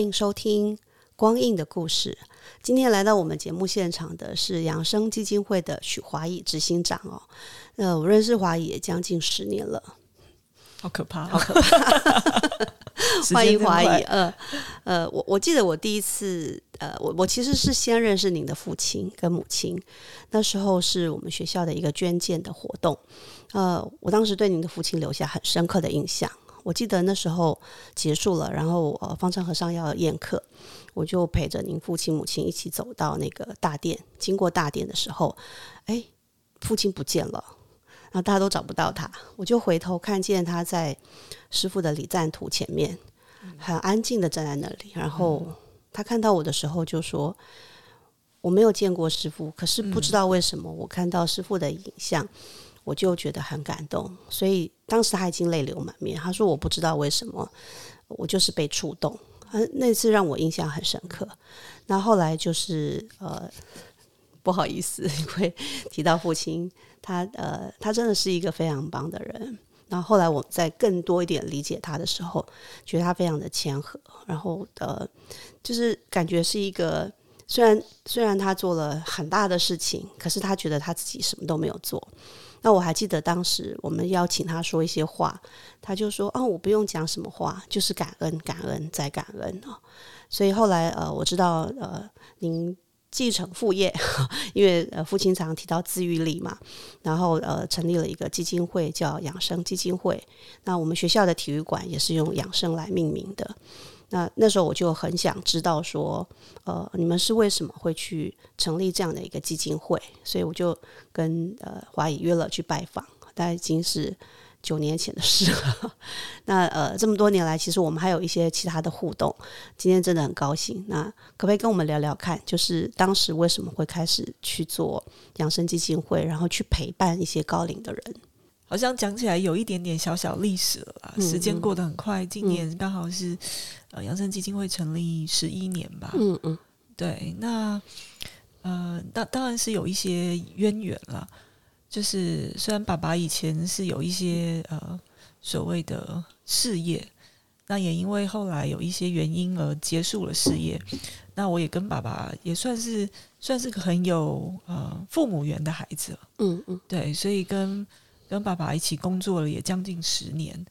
欢迎收听光印的故事。今天来到我们节目现场的是养生基金会的许华义执行长哦。呃，我认识华义也将近十年了，好可怕，好可怕。欢迎华义。呃呃，我我记得我第一次呃，我我其实是先认识您的父亲跟母亲，那时候是我们学校的一个捐建的活动。呃，我当时对您的父亲留下很深刻的印象。我记得那时候结束了，然后呃，方丈和尚要宴客，我就陪着您父亲母亲一起走到那个大殿。经过大殿的时候，哎，父亲不见了，然后大家都找不到他，我就回头看见他在师傅的礼赞图前面，很安静的站在那里。然后他看到我的时候就说：“我没有见过师傅，可是不知道为什么我看到师傅的影像。”我就觉得很感动，所以当时他已经泪流满面。他说：“我不知道为什么，我就是被触动。”，那次让我印象很深刻。那后来就是呃，不好意思，因为提到父亲，他呃，他真的是一个非常棒的人。然后后来我在更多一点理解他的时候，觉得他非常的谦和，然后呃，就是感觉是一个虽然虽然他做了很大的事情，可是他觉得他自己什么都没有做。那我还记得当时我们邀请他说一些话，他就说：“哦，我不用讲什么话，就是感恩、感恩再感恩哦。”所以后来呃，我知道呃，您继承父业，因为呃父亲常提到自愈力嘛，然后呃成立了一个基金会叫养生基金会。那我们学校的体育馆也是用养生来命名的。那那时候我就很想知道说，呃，你们是为什么会去成立这样的一个基金会？所以我就跟呃华宇约了去拜访，大概已经是九年前的事了。那呃这么多年来，其实我们还有一些其他的互动。今天真的很高兴。那可不可以跟我们聊聊看，就是当时为什么会开始去做养生基金会，然后去陪伴一些高龄的人？好像讲起来有一点点小小历史了啦，时间过得很快，今年刚好是呃养生基金会成立十一年吧。嗯嗯，对，那呃当当然是有一些渊源了，就是虽然爸爸以前是有一些呃所谓的事业，那也因为后来有一些原因而结束了事业，那我也跟爸爸也算是算是个很有呃父母缘的孩子。嗯嗯，对，所以跟。跟爸爸一起工作了也将近十年，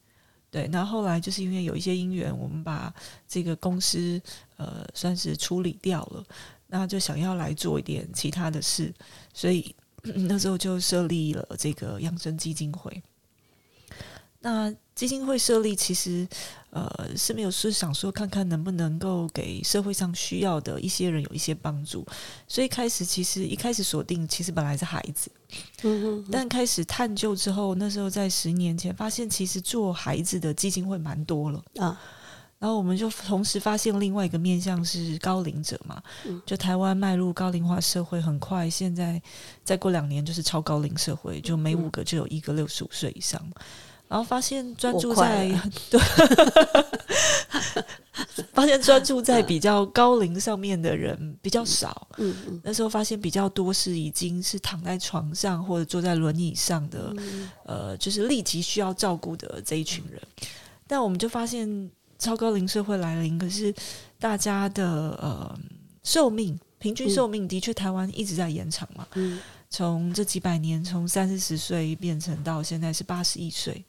对，那后来就是因为有一些因缘，我们把这个公司呃算是处理掉了，那就想要来做一点其他的事，所以 那时候就设立了这个养生基金会。那基金会设立其实。呃，是没有是想说看看能不能够给社会上需要的一些人有一些帮助，所以开始其实一开始锁定其实本来是孩子，嗯嗯，但开始探究之后，那时候在十年前发现其实做孩子的基金会蛮多了啊，然后我们就同时发现另外一个面向是高龄者嘛，就台湾迈入高龄化社会很快，现在再过两年就是超高龄社会，就每五个就有一个六十五岁以上。然后发现专注在 对，发现专注在比较高龄上面的人比较少。嗯嗯，那时候发现比较多是已经是躺在床上或者坐在轮椅上的，呃，就是立即需要照顾的这一群人。但我们就发现超高龄社会来临，可是大家的呃寿命平均寿命的确台湾一直在延长嘛。嗯。从这几百年，从三四十岁变成到现在是八十一岁，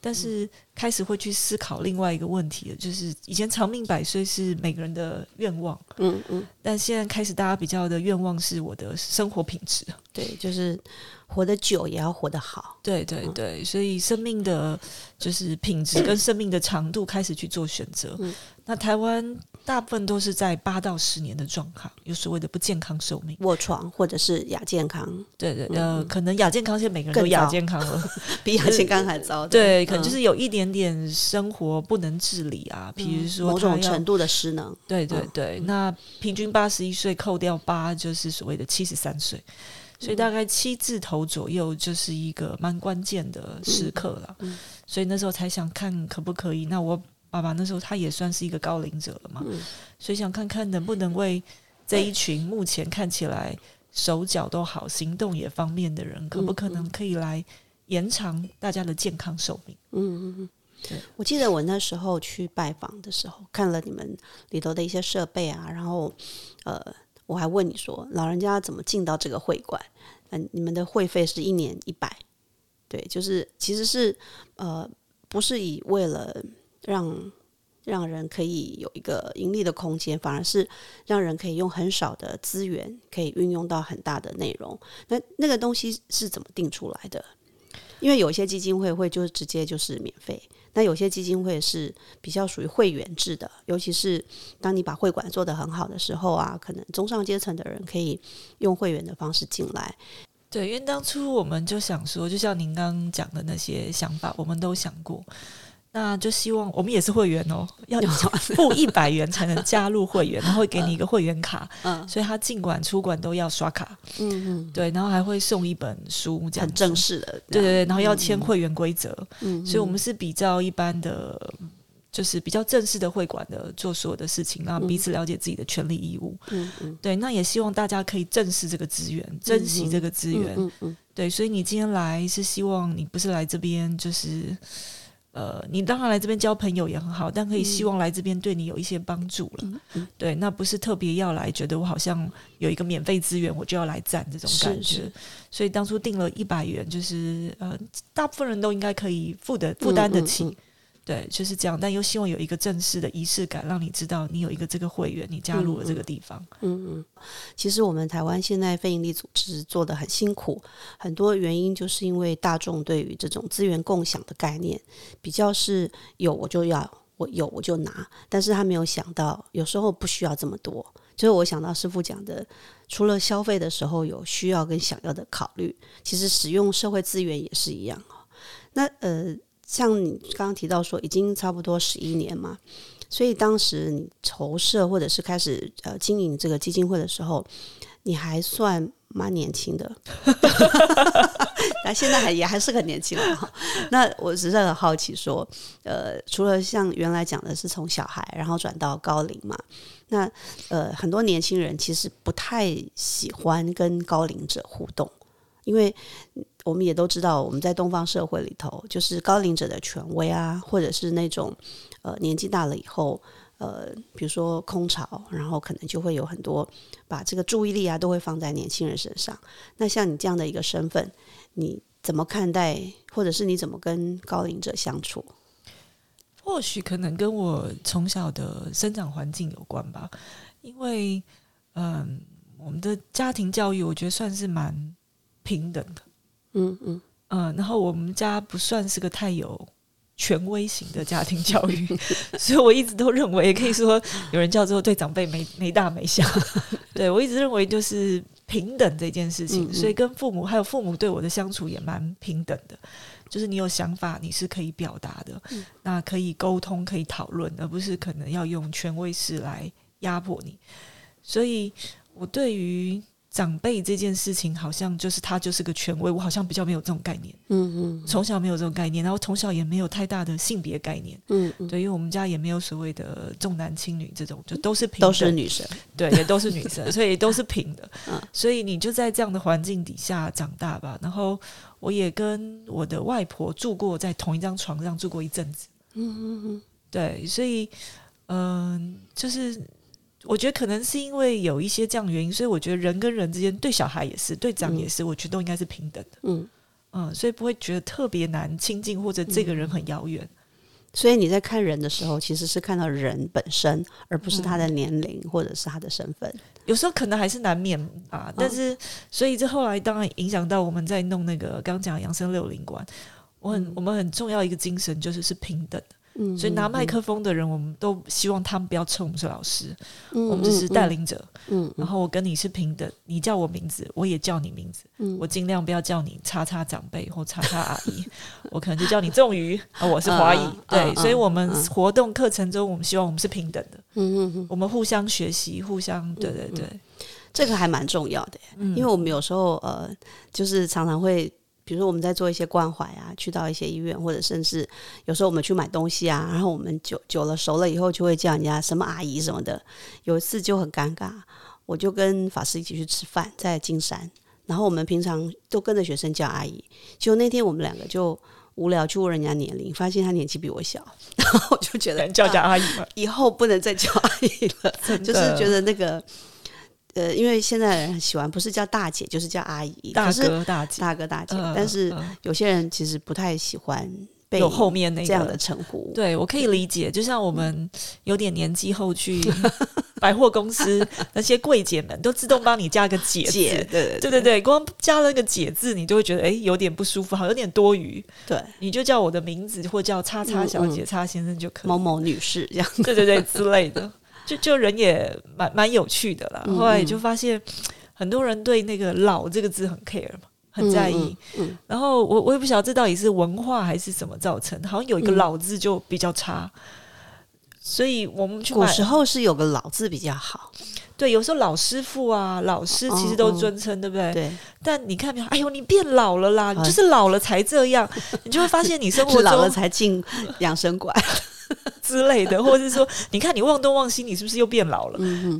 但是开始会去思考另外一个问题了，就是以前长命百岁是每个人的愿望，嗯嗯，但现在开始大家比较的愿望是我的生活品质，对，就是活得久也要活得好。对对对，所以生命的就是品质跟生命的长度开始去做选择。那台湾。大部分都是在八到十年的状况，有所谓的不健康寿命，卧床或者是亚健康。对对，呃，可能亚健康现在每个人都亚健康了，比亚健康还糟。对，可能就是有一点点生活不能自理啊，比如说某种程度的失能。对对对，那平均八十一岁扣掉八，就是所谓的七十三岁，所以大概七字头左右就是一个蛮关键的时刻了。所以那时候才想看可不可以，那我。爸爸那时候他也算是一个高龄者了嘛，所以想看看能不能为这一群目前看起来手脚都好、行动也方便的人，可不可能可以来延长大家的健康寿命？嗯嗯嗯。我记得我那时候去拜访的时候，看了你们里头的一些设备啊，然后呃，我还问你说，老人家怎么进到这个会馆？嗯，你们的会费是一年一百，对，就是其实是呃，不是以为了。让让人可以有一个盈利的空间，反而是让人可以用很少的资源，可以运用到很大的内容。那那个东西是怎么定出来的？因为有些基金会会就是直接就是免费，那有些基金会是比较属于会员制的。尤其是当你把会馆做得很好的时候啊，可能中上阶层的人可以用会员的方式进来。对，因为当初我们就想说，就像您刚刚讲的那些想法，我们都想过。那就希望我们也是会员哦，要付一百元才能加入会员，然后会给你一个会员卡，嗯，所以他尽管出馆都要刷卡，嗯嗯，对，然后还会送一本书，这样很正式的，对对对，然后要签会员规则，嗯，所以我们是比较一般的，就是比较正式的会馆的做所有的事情，让彼此了解自己的权利义务，嗯嗯，对，那也希望大家可以正视这个资源，珍惜这个资源，嗯嗯，对，所以你今天来是希望你不是来这边就是。呃，你当然来这边交朋友也很好，但可以希望来这边对你有一些帮助了。对，那不是特别要来，觉得我好像有一个免费资源，我就要来占这种感觉。所以当初定了一百元，就是呃，大部分人都应该可以付的负担得起。对，就是这样，但又希望有一个正式的仪式感，让你知道你有一个这个会员，你加入了这个地方。嗯嗯，其实我们台湾现在非营利组织做的很辛苦，很多原因就是因为大众对于这种资源共享的概念比较是有我就要，我有我就拿，但是他没有想到有时候不需要这么多。就是我想到师傅讲的，除了消费的时候有需要跟想要的考虑，其实使用社会资源也是一样那呃。像你刚刚提到说，已经差不多十一年嘛，所以当时你筹设或者是开始呃经营这个基金会的时候，你还算蛮年轻的，那现在还也还是很年轻了。那我实在很好奇，说呃，除了像原来讲的是从小孩然后转到高龄嘛，那呃很多年轻人其实不太喜欢跟高龄者互动，因为。我们也都知道，我们在东方社会里头，就是高龄者的权威啊，或者是那种呃年纪大了以后，呃，比如说空巢，然后可能就会有很多把这个注意力啊，都会放在年轻人身上。那像你这样的一个身份，你怎么看待，或者是你怎么跟高龄者相处？或许可能跟我从小的生长环境有关吧，因为嗯，我们的家庭教育，我觉得算是蛮平等的。嗯嗯嗯，然后我们家不算是个太有权威型的家庭教育，所以我一直都认为，可以说有人叫做对长辈没没大没小。对我一直认为就是平等这件事情，所以跟父母还有父母对我的相处也蛮平等的。就是你有想法，你是可以表达的，那可以沟通，可以讨论，而不是可能要用权威式来压迫你。所以我对于。长辈这件事情，好像就是他就是个权威，我好像比较没有这种概念。嗯嗯，从小没有这种概念，然后从小也没有太大的性别概念。嗯嗯，对，因为我们家也没有所谓的重男轻女这种，就都是平，都是女生，对，也都是女生，所以都是平的。嗯，所以你就在这样的环境底下长大吧。然后我也跟我的外婆住过在同一张床上住过一阵子。嗯嗯嗯，对，所以嗯，就是。我觉得可能是因为有一些这样的原因，所以我觉得人跟人之间，对小孩也是，对长也是，我觉得都应该是平等的。嗯嗯，所以不会觉得特别难亲近，或者这个人很遥远。所以你在看人的时候，其实是看到人本身，而不是他的年龄或者是他的身份。有时候可能还是难免啊，但是所以这后来当然影响到我们在弄那个刚讲养生六零馆，我很我们很重要一个精神就是是平等的。嗯，所以拿麦克风的人，我们都希望他们不要称我们是老师，我们只是带领者。嗯，然后我跟你是平等，你叫我名字，我也叫你名字。嗯，我尽量不要叫你叉叉长辈或叉叉阿姨，我可能就叫你仲瑜。啊，我是华裔。对，所以我们活动课程中，我们希望我们是平等的。嗯嗯嗯，我们互相学习，互相对对对，这个还蛮重要的。嗯，因为我们有时候呃，就是常常会。比如说我们在做一些关怀啊，去到一些医院，或者甚至有时候我们去买东西啊，然后我们久久了熟了以后，就会叫人家什么阿姨什么的。有一次就很尴尬，我就跟法师一起去吃饭，在金山，然后我们平常都跟着学生叫阿姨，结果那天我们两个就无聊去问人家年龄，发现他年纪比我小，然后我就觉得叫叫阿姨，以后不能再叫阿姨了，就是觉得那个。呃，因为现在人很喜欢，不是叫大姐就是叫阿姨，大哥大姐，大哥大姐。但是有些人其实不太喜欢被有后面那这样的称呼。对我可以理解，就像我们有点年纪后去 百货公司，那些柜姐们都自动帮你加个姐姐，对对对对，光加了个姐字，你就会觉得哎有点不舒服，好有点多余。对，你就叫我的名字或叫叉叉小姐、叉先生就可以，某某女士这样，对对对之类的。就就人也蛮蛮有趣的啦，后来也就发现很多人对那个“老”这个字很 care 嘛，很在意。然后我我也不晓得这到底是文化还是什么造成，好像有一个“老”字就比较差，所以我们去古时候是有个“老”字比较好。对，有时候老师傅啊、老师其实都尊称，对不对？对。但你看没有？哎呦，你变老了啦！你就是老了才这样，你就会发现你生活中 老了才进养生馆。之类的，或者是说，你看你忘东忘西，你是不是又变老了？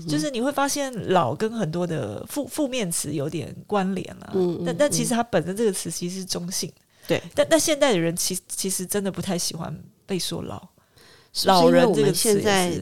就是你会发现老跟很多的负负面词有点关联了。但但其实它本身这个词其实是中性。对，但但现代的人其其实真的不太喜欢被说老。老人这个现在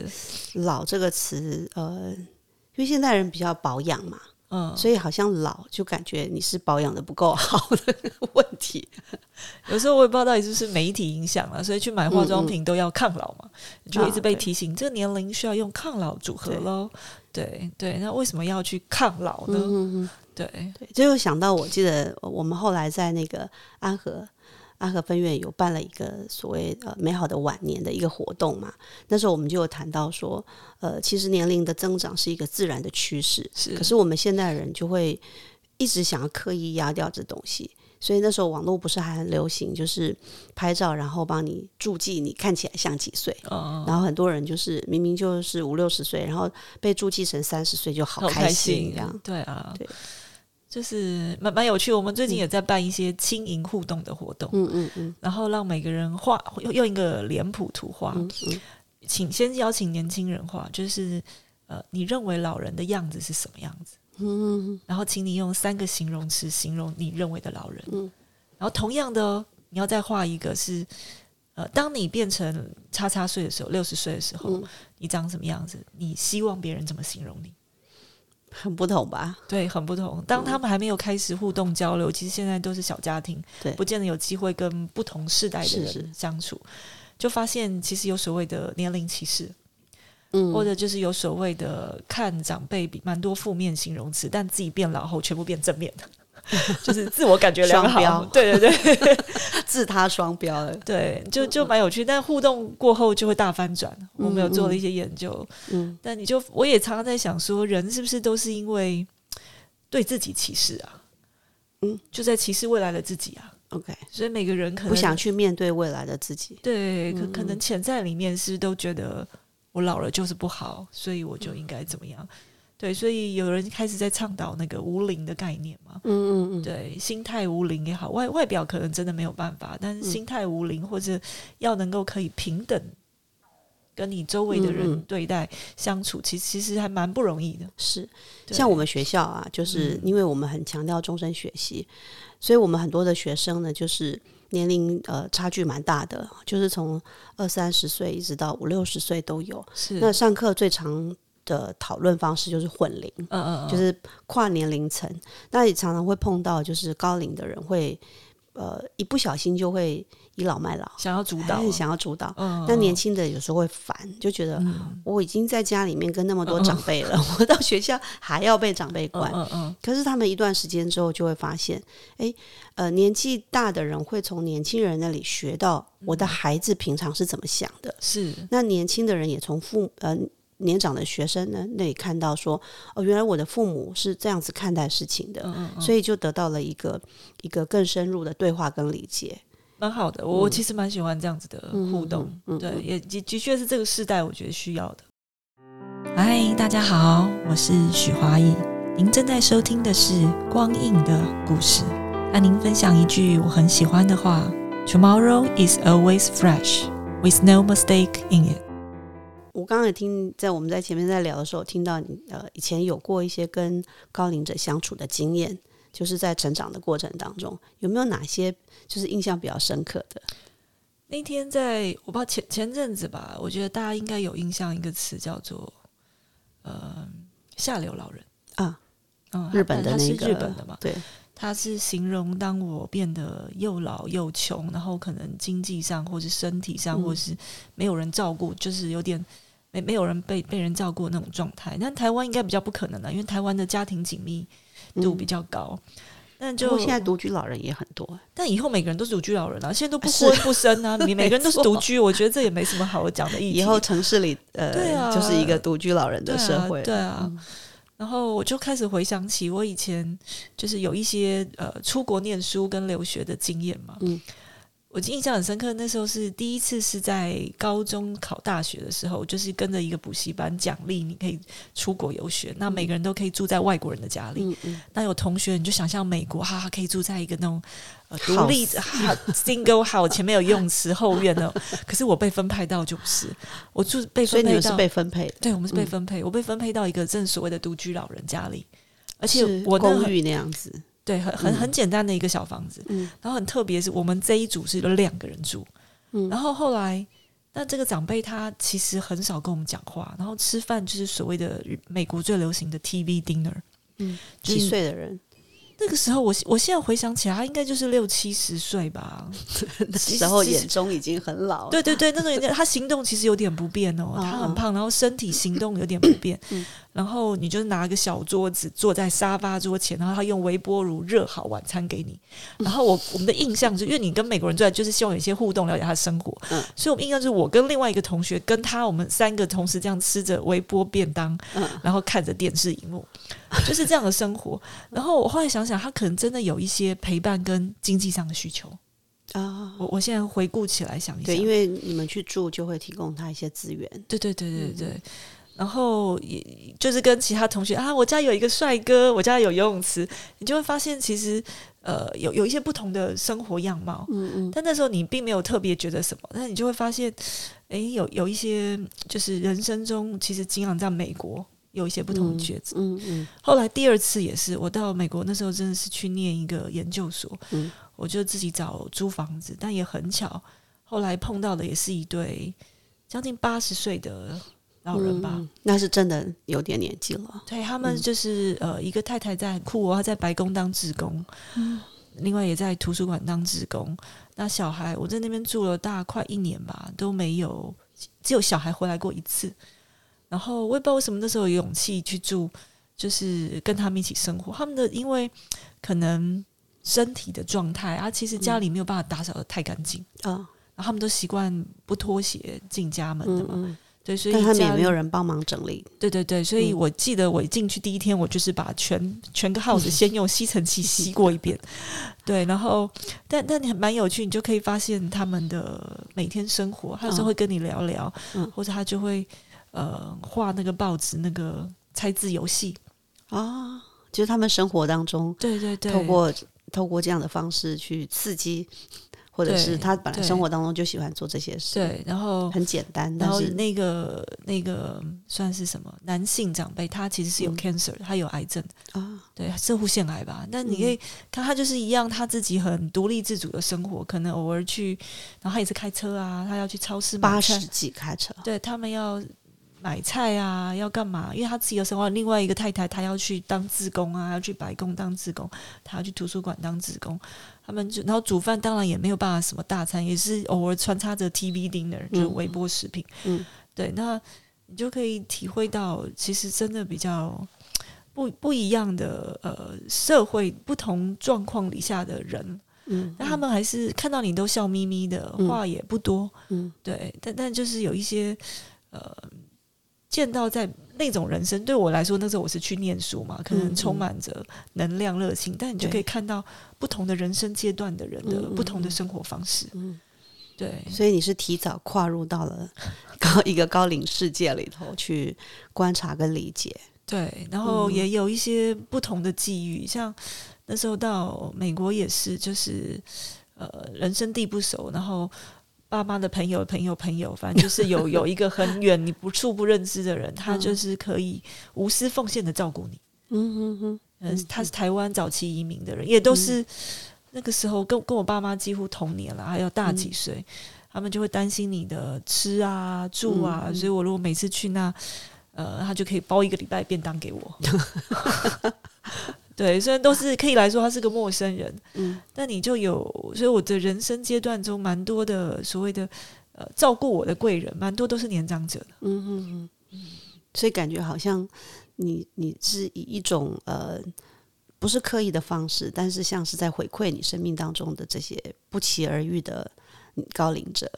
老这个词，呃，因为现代人比较保养嘛。嗯，所以好像老就感觉你是保养的不够好的问题。有时候我也不知道到底是不是媒体影响了，所以去买化妆品都要抗老嘛，就一直被提醒这个年龄需要用抗老组合喽。对对，那为什么要去抗老呢？对对，就想到我记得我们后来在那个安和。安和分院有办了一个所谓呃美好的晚年的一个活动嘛，那时候我们就有谈到说，呃，其实年龄的增长是一个自然的趋势，是。可是我们现代人就会一直想要刻意压掉这东西，所以那时候网络不是还很流行，就是拍照然后帮你注记你看起来像几岁，然后很多人就是明明就是五六十岁，然后被注记成三十岁就好开心这样，对啊，对。就是蛮蛮有趣，我们最近也在办一些轻盈互动的活动，嗯嗯嗯，然后让每个人画用用一个脸谱图画，请先邀请年轻人画，就是呃，你认为老人的样子是什么样子？嗯，然后请你用三个形容词形容你认为的老人，嗯，然后同样的，你要再画一个是呃，当你变成叉叉岁的时候，六十岁的时候，你长什么样子？你希望别人怎么形容你？很不同吧？对，很不同。当他们还没有开始互动交流，其实现在都是小家庭，对，不见得有机会跟不同世代的人相处，就发现其实有所谓的年龄歧视，嗯，或者就是有所谓的看长辈比蛮多负面形容词，但自己变老后全部变正面的。就是自我感觉良好，对对对，自他双标了，对，就就蛮有趣。但互动过后就会大翻转。我们有做了一些研究，嗯，但你就我也常常在想，说人是不是都是因为对自己歧视啊？嗯，就在歧视未来的自己啊。OK，所以每个人可能不想去面对未来的自己，对，可可能潜在里面是都觉得我老了就是不好，所以我就应该怎么样。对，所以有人开始在倡导那个无灵的概念嘛？嗯嗯嗯，对，心态无灵也好，外外表可能真的没有办法，但是心态无龄或者要能够可以平等跟你周围的人对待相处，其实其实还蛮不容易的。是，像我们学校啊，就是因为我们很强调终身学习，所以我们很多的学生呢，就是年龄呃差距蛮大的，就是从二三十岁一直到五六十岁都有。是，那上课最长。的讨论方式就是混龄，嗯嗯，就是跨年龄层。那也常常会碰到，就是高龄的人会呃，一不小心就会倚老卖老，想要主导，想要主导。那年轻的有时候会烦，就觉得我已经在家里面跟那么多长辈了，我到学校还要被长辈管。嗯嗯。可是他们一段时间之后就会发现，哎，呃，年纪大的人会从年轻人那里学到我的孩子平常是怎么想的。是。那年轻的人也从父呃。年长的学生呢，那里看到说，哦，原来我的父母是这样子看待事情的，所以就得到了一个一个更深入的对话跟理解，蛮好的。我其实蛮喜欢这样子的互动，对，也的的确是这个时代我觉得需要的。嗨，大家好，我是许华义，您正在收听的是《光影的故事》，和您分享一句我很喜欢的话：Tomorrow is always fresh, with no mistake in it。我刚刚也听，在我们在前面在聊的时候，听到你呃以前有过一些跟高龄者相处的经验，就是在成长的过程当中，有没有哪些就是印象比较深刻的？那天在我不知道前前阵子吧，我觉得大家应该有印象一个词叫做呃下流老人啊，嗯，日本的那个日本的嘛，对，他是形容当我变得又老又穷，然后可能经济上或是身体上或是没有人照顾，就是有点。没没有人被被人照顾那种状态，但台湾应该比较不可能了，因为台湾的家庭紧密度比较高。那就现在独居老人也很多，但以后每个人都是独居老人啊，现在都不婚不生啊，你每个人都是独居，我觉得这也没什么好讲的意义。以后城市里呃，对啊，就是一个独居老人的社会，对啊。然后我就开始回想起我以前就是有一些呃出国念书跟留学的经验嘛，嗯。我印象很深刻，那时候是第一次是在高中考大学的时候，就是跟着一个补习班奖励，你可以出国游学。那每个人都可以住在外国人的家里。那有同学你就想象美国，哈哈，可以住在一个那种呃独立哈 single house，前面有游泳池，后院的。可是我被分配到就不是，我住被分配到被分配，对我们是被分配，我被分配到一个正所谓的独居老人家里，而且我公寓那样子。对，很很很简单的一个小房子，然后很特别，是我们这一组是有两个人住，然后后来，那这个长辈他其实很少跟我们讲话，然后吃饭就是所谓的美国最流行的 TV dinner，嗯，几岁的人？那个时候，我我现在回想起来，他应该就是六七十岁吧。那时候眼中已经很老。对对对，那个他行动其实有点不便哦，他很胖，然后身体行动有点不便。然后你就拿个小桌子坐在沙发桌前，然后他用微波炉热好晚餐给你。然后我我们的印象是，因为你跟美国人在，就是希望有一些互动，了解他的生活。嗯，所以我们印象是我跟另外一个同学跟他，我们三个同时这样吃着微波便当，然后看着电视荧幕，就是这样的生活。然后我后来想想，他可能真的有一些陪伴跟经济上的需求啊。我我现在回顾起来想一下，对，因为你们去住就会提供他一些资源。对对对对对。然后也就是跟其他同学啊，我家有一个帅哥，我家有游泳池，你就会发现其实呃有有一些不同的生活样貌，嗯嗯。但那时候你并没有特别觉得什么，但你就会发现，哎，有有一些就是人生中其实经常在美国有一些不同的抉择，嗯嗯。后来第二次也是，我到美国那时候真的是去念一个研究所，嗯，我就自己找租房子，但也很巧，后来碰到的也是一对将近八十岁的。老人吧，那是真的有点年纪了。对他们就是呃，一个太太在很酷，她在白宫当职工，嗯，另外也在图书馆当职工。那小孩我在那边住了大快一年吧，都没有，只有小孩回来过一次。然后我也不知道为什么那时候有勇气去住，就是跟他们一起生活。他们的因为可能身体的状态啊，其实家里没有办法打扫的太干净啊，然后他们都习惯不脱鞋进家门的嘛。对，所以他们也没有人帮忙整理。对对对，所以我记得我进去第一天，我就是把全全个 house 先用吸尘器吸过一遍。对，然后但但你蛮有趣，你就可以发现他们的每天生活，他有时候会跟你聊聊，或者他就会呃画那个报纸那个猜字游戏啊，就是他们生活当中，对对对，透过透过这样的方式去刺激。或者是他本来生活当中就喜欢做这些事，对，然后很简单，然后那个那个算是什么男性长辈，他其实是有 cancer，他有癌症啊，对，射护腺癌吧。那你可以看他就是一样，他自己很独立自主的生活，可能偶尔去，然后他也是开车啊，他要去超市，八十几开车，对他们要买菜啊，要干嘛？因为他自己的生活，另外一个太太她要去当自工啊，要去白宫当自工，她要去图书馆当自工。他们就然后煮饭，当然也没有办法什么大餐，也是偶尔穿插着 TV dinner，就是微波食品。嗯，对，那你就可以体会到，其实真的比较不不一样的呃社会不同状况底下的人。嗯，那他们还是看到你都笑眯眯的，话也不多。嗯，对，但但就是有一些呃。见到在那种人生，对我来说，那时候我是去念书嘛，可能充满着能量、热情，但你就可以看到不同的人生阶段的人的不同的生活方式。嗯，对，所以你是提早跨入到了高一个高龄世界里头去观察跟理解。对，然后也有一些不同的际遇，像那时候到美国也是，就是呃，人生地不熟，然后。爸妈的朋友，朋友，朋友，反正就是有 有一个很远你不处不认知的人，他就是可以无私奉献的照顾你。嗯嗯嗯，嗯，他是台湾早期移民的人，也都是那个时候跟跟我爸妈几乎同年了，还要大几岁，他们就会担心你的吃啊住啊，所以我如果每次去那，呃，他就可以包一个礼拜便当给我。对，虽然都是可以来说他是个陌生人，嗯，但你就有，所以我的人生阶段中蛮多的所谓的呃照顾我的贵人，蛮多都是年长者的，嗯嗯嗯，所以感觉好像你你是以一种呃不是刻意的方式，但是像是在回馈你生命当中的这些不期而遇的高龄者，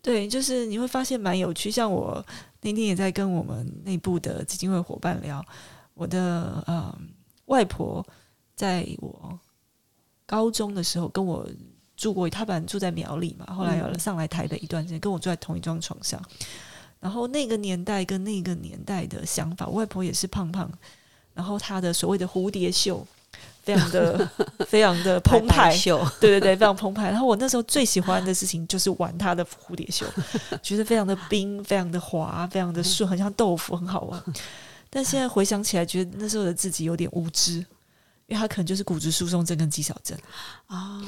对，就是你会发现蛮有趣，像我那天也在跟我们内部的基金会伙伴聊我的嗯。外婆在我高中的时候跟我住过，她本来住在苗栗嘛，后来有了上来台北一段时间，跟我住在同一张床上。然后那个年代跟那个年代的想法，外婆也是胖胖，然后她的所谓的蝴蝶袖非常的 非常的澎湃，对对对，非常澎湃。然后我那时候最喜欢的事情就是玩她的蝴蝶袖，觉得非常的冰，非常的滑，非常的顺，很像豆腐，很好玩。但现在回想起来，觉得那时候的自己有点无知，因为他可能就是骨质疏松症跟肌少症啊，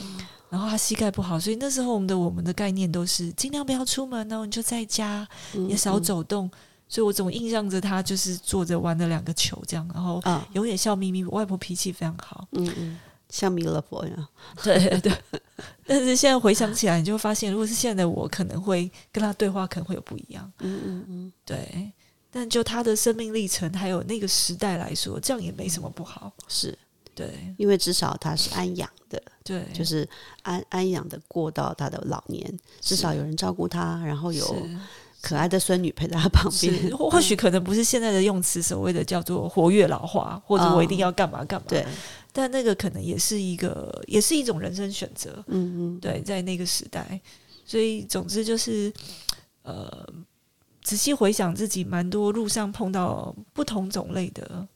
然后他膝盖不好，所以那时候我们的我们的概念都是尽量不要出门呢，你就在家也少走动。所以我总印象着他就是坐着玩了两个球这样，然后永远笑眯眯。外婆脾气非常好，嗯嗯，像弥勒佛一样，对对。但是现在回想起来，你就会发现，如果是现在的我，可能会跟他对话，可能会有不一样。嗯嗯嗯，对。但就他的生命历程，还有那个时代来说，这样也没什么不好。是对，因为至少他是安养的，对，就是安安养的过到他的老年，至少有人照顾他，然后有可爱的孙女陪在他旁边。或许可能不是现在的用词所谓的叫做活跃老化，或者我一定要干嘛干嘛。对，但那个可能也是一个，也是一种人生选择。嗯嗯，对，在那个时代，所以总之就是，呃。仔细回想自己，蛮多路上碰到不同种类的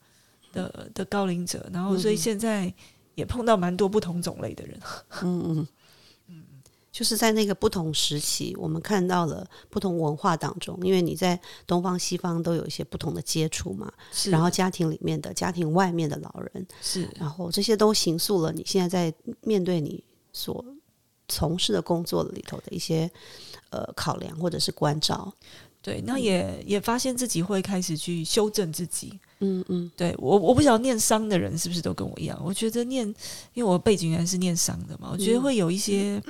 的的高龄者，然后所以现在也碰到蛮多不同种类的人。嗯嗯嗯，就是在那个不同时期，我们看到了不同文化当中，因为你在东方西方都有一些不同的接触嘛，是。然后家庭里面的家庭外面的老人是，然后这些都形塑了你现在在面对你所从事的工作里头的一些呃考量或者是关照。对，那也也发现自己会开始去修正自己。嗯嗯，对我我不晓得念商的人是不是都跟我一样？我觉得念，因为我背景原来是念商的嘛，我觉得会有一些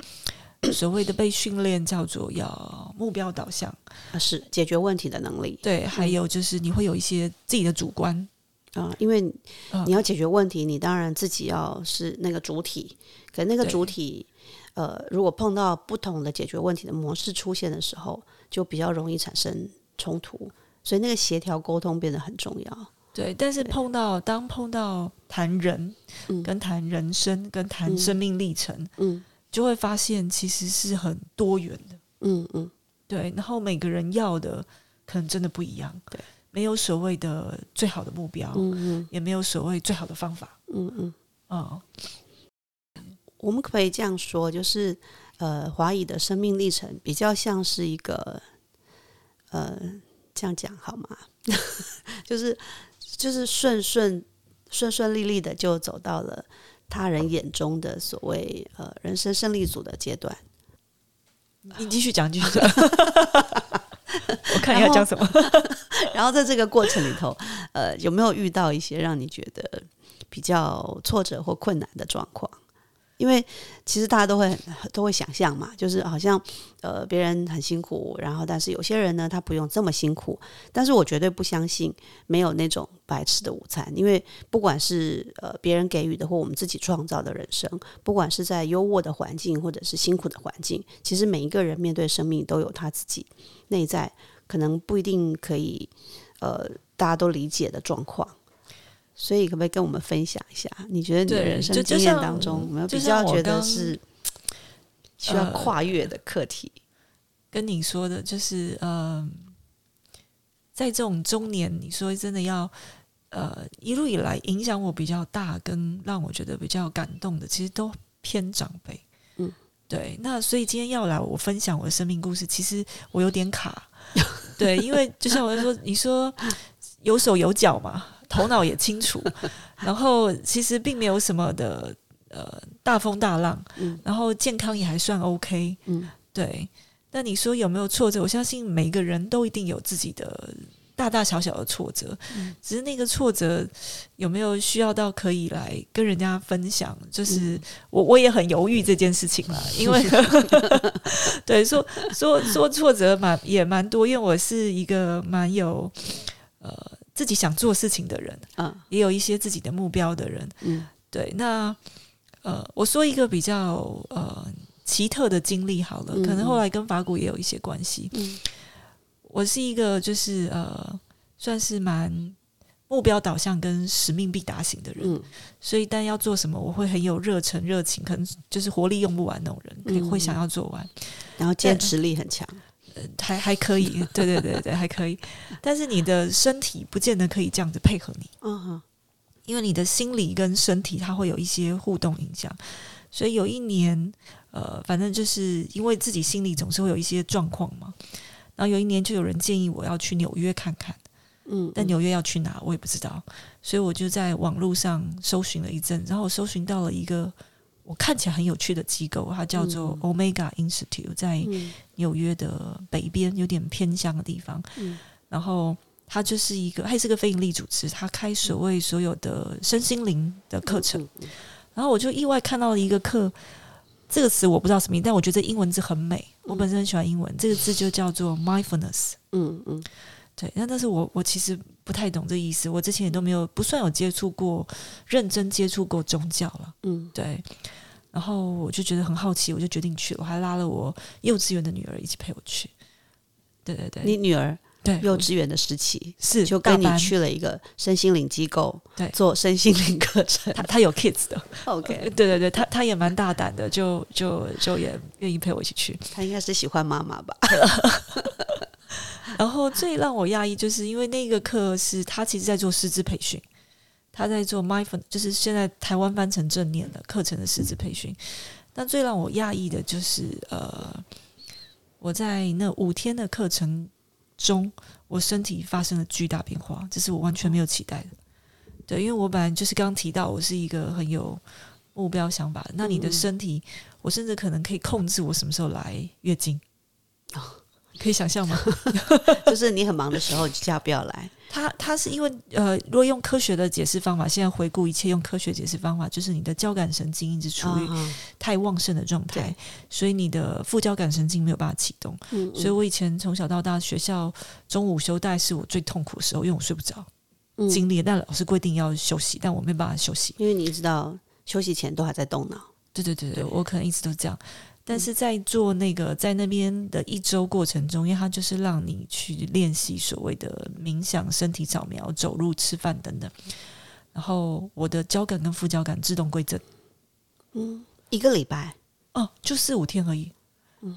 所谓的被训练叫做要目标导向啊，是解决问题的能力。对，还有就是你会有一些自己的主观啊，因为你要解决问题，你当然自己要是那个主体，可那个主体呃，如果碰到不同的解决问题的模式出现的时候。就比较容易产生冲突，所以那个协调沟通变得很重要。对，但是碰到当碰到谈人，跟谈人生，跟谈生命历程，嗯，就会发现其实是很多元的。嗯嗯，对。然后每个人要的可能真的不一样。对，没有所谓的最好的目标，嗯嗯，也没有所谓最好的方法。嗯嗯，啊，我们可以这样说，就是。呃，华裔的生命历程比较像是一个，呃，这样讲好吗？就是就是顺顺顺顺利利的就走到了他人眼中的所谓呃人生胜利组的阶段。你继续讲，继续讲。我看你要讲什么。然后在这个过程里头，呃，有没有遇到一些让你觉得比较挫折或困难的状况？因为其实大家都会都会想象嘛，就是好像呃别人很辛苦，然后但是有些人呢他不用这么辛苦。但是我绝对不相信没有那种白吃的午餐，因为不管是呃别人给予的或我们自己创造的人生，不管是在优渥的环境或者是辛苦的环境，其实每一个人面对生命都有他自己内在可能不一定可以呃大家都理解的状况。所以可不可以跟我们分享一下？你觉得你的人生经验当中，有没有比较觉得是需要跨越的课题？跟你说的就是，呃，在这种中年，你说真的要，呃，一路以来影响我比较大，跟让我觉得比较感动的，其实都偏长辈。嗯，对。那所以今天要来我分享我的生命故事，其实我有点卡。对，因为就像我说，你说有手有脚嘛。头脑也清楚，然后其实并没有什么的呃大风大浪，嗯，然后健康也还算 OK，嗯，对。那你说有没有挫折？我相信每个人都一定有自己的大大小小的挫折，只是那个挫折有没有需要到可以来跟人家分享？就是我我也很犹豫这件事情了，因为 对说说说挫折蛮也蛮多，因为我是一个蛮有呃。自己想做事情的人，嗯，也有一些自己的目标的人，嗯，对。那呃，我说一个比较呃奇特的经历好了，可能后来跟法古也有一些关系。嗯，我是一个就是呃，算是蛮目标导向跟使命必达型的人，嗯，所以但要做什么，我会很有热忱、热情，可能就是活力用不完那种人，可以会想要做完，然后坚持力很强。还还可以，对对对对，还可以。但是你的身体不见得可以这样子配合你，嗯哼，因为你的心理跟身体它会有一些互动影响。所以有一年，呃，反正就是因为自己心里总是会有一些状况嘛。然后有一年就有人建议我要去纽约看看，嗯，但纽约要去哪我也不知道，所以我就在网络上搜寻了一阵，然后我搜寻到了一个。我看起来很有趣的机构，它叫做 Omega Institute，在纽约的北边，有点偏乡的地方。然后它就是一个，它是个非营利组织，它开所谓所有的身心灵的课程。然后我就意外看到了一个课，这个词我不知道什么意思，但我觉得英文字很美。我本身很喜欢英文，这个字就叫做 Mindfulness。嗯嗯。对，那但是我我其实不太懂这意思，我之前也都没有不算有接触过，认真接触过宗教了，嗯，对，然后我就觉得很好奇，我就决定去了，我还拉了我幼稚园的女儿一起陪我去，对对对，你女儿对幼稚园的时期是就跟你去了一个身心灵机构，对，做身心灵课程，她她有 kids 的，OK，对对对，她她也蛮大胆的，就就就也愿意陪我一起去，她应该是喜欢妈妈吧。然后最让我讶异，就是因为那个课是他其实在做师资培训，他在做 my fun，就是现在台湾翻成正念的课程的师资培训。但最让我讶异的就是，呃，我在那五天的课程中，我身体发生了巨大变化，这是我完全没有期待的。对，因为我本来就是刚刚提到，我是一个很有目标想法。那你的身体，我甚至可能可以控制我什么时候来月经。可以想象吗？就是你很忙的时候，就叫不要来。他他是因为呃，如果用科学的解释方法，现在回顾一切用科学解释方法，就是你的交感神经一直处于太旺盛的状态，所以你的副交感神经没有办法启动。所以我以前从小到大学校中午休带是我最痛苦的时候，因为我睡不着，经历。但老师规定要休息，但我没办法休息，因为你知道休息前都还在动脑。对对对对，我可能一直都这样。但是在做那个在那边的一周过程中，因为它就是让你去练习所谓的冥想、身体扫描、走路、吃饭等等，然后我的交感跟副交感自动归正。嗯，一个礼拜哦，就四五天而已。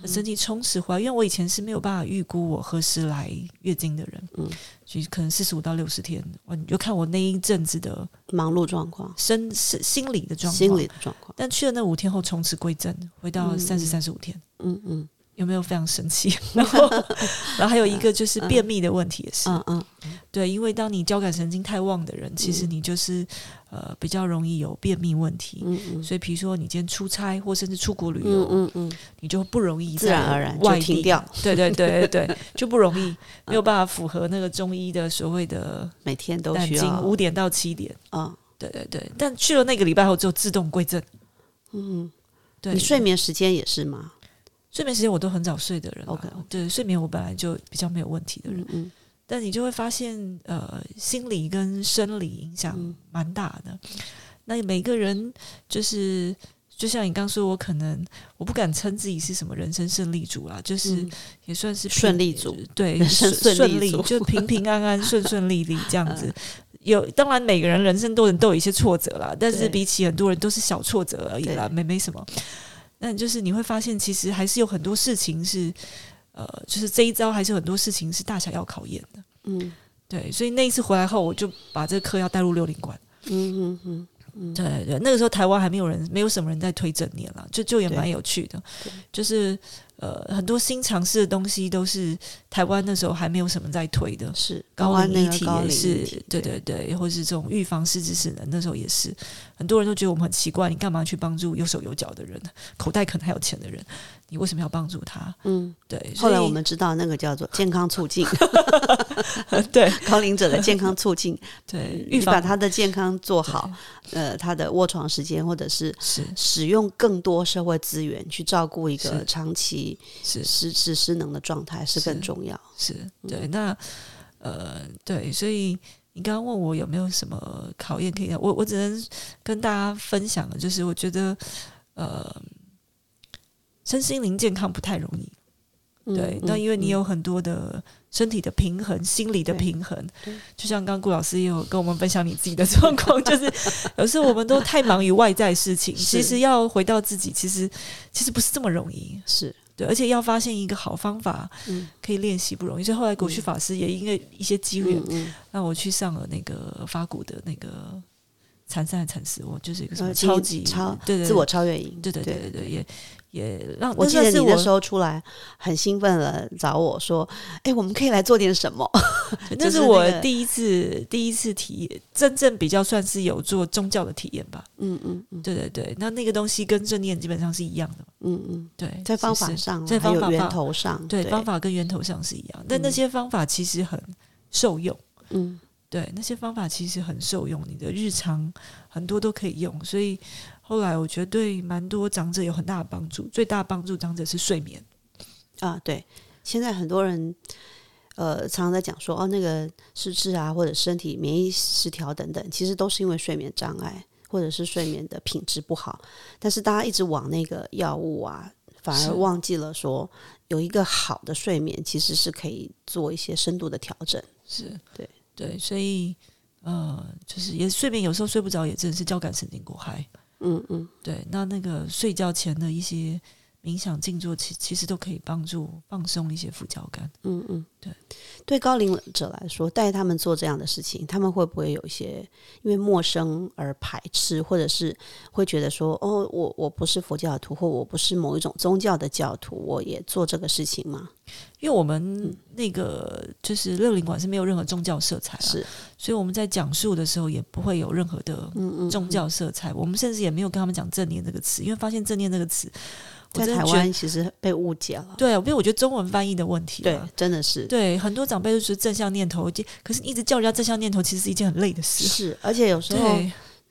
身体充实回来，因为我以前是没有办法预估我何时来月经的人，嗯，所以可能四十五到六十天，我就看我那一阵子的忙碌状况、身是心理的状况、心理的状况。但去了那五天后，从此归正，回到三十三十五天，嗯嗯，有没有非常神奇？然后，然后还有一个就是便秘的问题也是，嗯嗯，对，因为当你交感神经太旺的人，其实你就是呃比较容易有便秘问题。嗯嗯。所以，比如说你今天出差或甚至出国旅游，嗯嗯，你就不容易自然而然外停掉。对对对对，就不容易没有办法符合那个中医的所谓的每天都需要五点到七点。嗯，对对对。但去了那个礼拜后，就自动归正。嗯，对。你睡眠时间也是吗？睡眠时间我都很早睡的人。OK，对，睡眠我本来就比较没有问题的人。嗯。但你就会发现，呃，心理跟生理影响蛮大的。那每个人就是，就像你刚说，我可能我不敢称自己是什么人生胜利组啦，就是也算是顺利组，对，顺利就平平安安、顺顺利利这样子。有，当然每个人人生都能都有一些挫折啦，但是比起很多人都是小挫折而已啦，没没什么。那就是你会发现，其实还是有很多事情是。呃，就是这一招还是很多事情是大小要考验的，嗯，对，所以那一次回来后，我就把这个课要带入六零馆，嗯嗯嗯，对对，那个时候台湾还没有人，没有什么人在推正念了，就就也蛮有趣的，就是。呃，很多新尝试的东西都是台湾那时候还没有什么在推的，是高龄一体也是，对对对，或是这种预防失智失能，那时候也是很多人都觉得我们很奇怪，你干嘛去帮助有手有脚的人，口袋可能还有钱的人，你为什么要帮助他？嗯，对。后来我们知道那个叫做健康促进，对。高龄者的健康促进，对，预把他的健康做好，呃，他的卧床时间或者是是。使用更多社会资源去照顾一个长期。是。失失失能的状态是更重要，是对。那呃，对，所以你刚刚问我有没有什么考验可以，我我只能跟大家分享的，就是我觉得呃，身心灵健康不太容易。对，那因为你有很多的身体的平衡、心理的平衡，就像刚刚顾老师也有跟我们分享你自己的 状况，就是有时候我们都太忙于外在事情，其实要回到自己，其实其实不是这么容易，是。对，而且要发现一个好方法，可以练习不容易。所以后来国旭法师也因为一些机缘，让我去上了那个法鼓的那个禅山禅师，我就是一个什么超级超对对自我超越营，对对对对对也。也让我记得你那时候出来很兴奋了，找我说：“哎，我们可以来做点什么？” 那是我第一次第一次体验，真正比较算是有做宗教的体验吧。嗯嗯嗯，对对对，那那个东西跟正念基本上是一样的。嗯嗯，对，在方法上，在方法源头上，对方法跟源头上是一样，但那些方法其实很受用。嗯，对，那些方法其实很受用，你的日常很多都可以用，所以。后来我觉得对蛮多长者有很大的帮助，最大帮助长者是睡眠。啊。对，现在很多人呃常常在讲说哦，那个失智啊，或者身体免疫失调等等，其实都是因为睡眠障碍或者是睡眠的品质不好。但是大家一直往那个药物啊，反而忘记了说有一个好的睡眠其实是可以做一些深度的调整。是对对，所以呃，就是也睡眠有时候睡不着，也真的是交感神经过嗨。嗯嗯，对，那那个睡觉前的一些冥想静坐，其其实都可以帮助放松一些副交感。嗯嗯，对，对高龄者来说，带他们做这样的事情，他们会不会有一些因为陌生而排斥，或者是会觉得说，哦，我我不是佛教徒，或我不是某一种宗教的教徒，我也做这个事情吗？因为我们那个就是六零馆是没有任何宗教色彩，是，所以我们在讲述的时候也不会有任何的宗教色彩。我们甚至也没有跟他们讲正念这个词，因为发现正念这个词在台湾其实被误解了。对，因为我觉得中文翻译的问题，对，真的是对很多长辈都是正向念头，可是一直叫人家正向念头，其实是一件很累的事。是，而且有时候。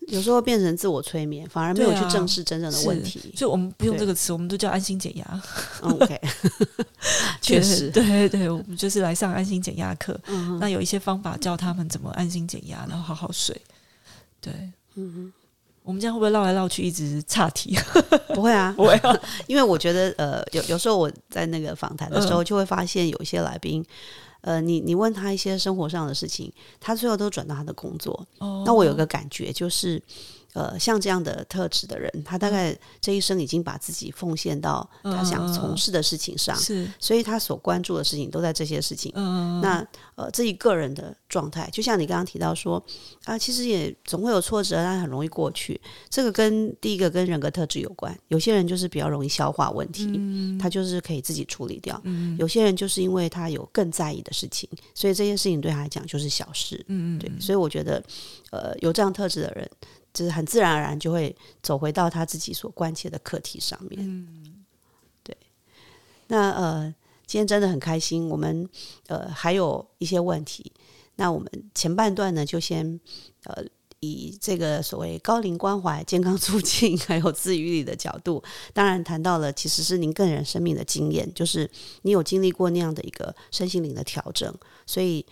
有时候变成自我催眠，反而没有去正视真正的问题。所以我们不用这个词，我们都叫安心减压。OK，确实，对对对，我们就是来上安心减压课。那有一些方法教他们怎么安心减压，然后好好睡。对，嗯哼，我们这样会不会绕来绕去，一直岔题？不会啊，不会，因为我觉得，呃，有有时候我在那个访谈的时候，就会发现有一些来宾。呃，你你问他一些生活上的事情，他最后都转到他的工作。哦，那我有个感觉就是，呃，像这样的特质的人，他大概这一生已经把自己奉献到他想从事的事情上，是，所以他所关注的事情都在这些事情。嗯，那呃，自己个人的状态，就像你刚刚提到说啊，其实也总会有挫折，但很容易过去。这个跟第一个跟人格特质有关，有些人就是比较容易消化问题，他就是可以自己处理掉。有些人就是因为他有更在意的事情，所以这件事情对他来讲就是小事。嗯，对，所以我觉得，呃，有这样特质的人。就是很自然而然就会走回到他自己所关切的课题上面。嗯，对。那呃，今天真的很开心。我们呃还有一些问题。那我们前半段呢，就先呃以这个所谓高龄关怀、健康促进 还有自愈力的角度，当然谈到了其实是您个人生命的经验，就是你有经历过那样的一个身心灵的调整，所以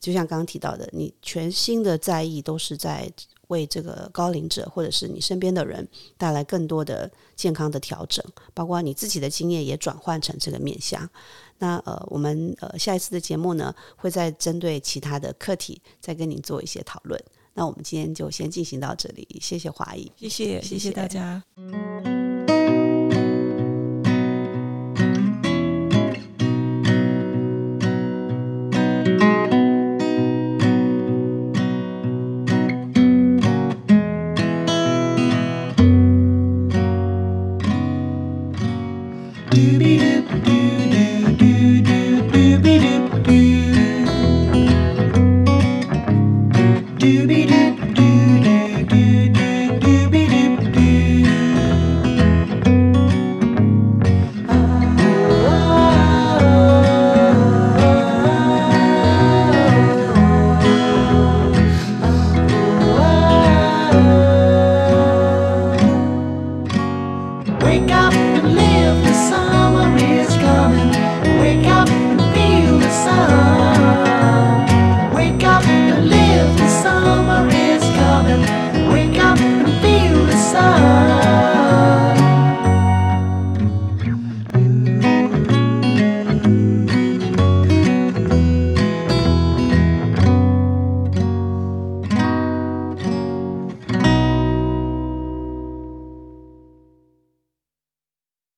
就像刚刚提到的，你全新的在意都是在。为这个高龄者或者是你身边的人带来更多的健康的调整，包括你自己的经验也转换成这个面向。那呃，我们呃下一次的节目呢，会再针对其他的课题再跟您做一些讨论。那我们今天就先进行到这里，谢谢华谊，谢谢谢谢大家。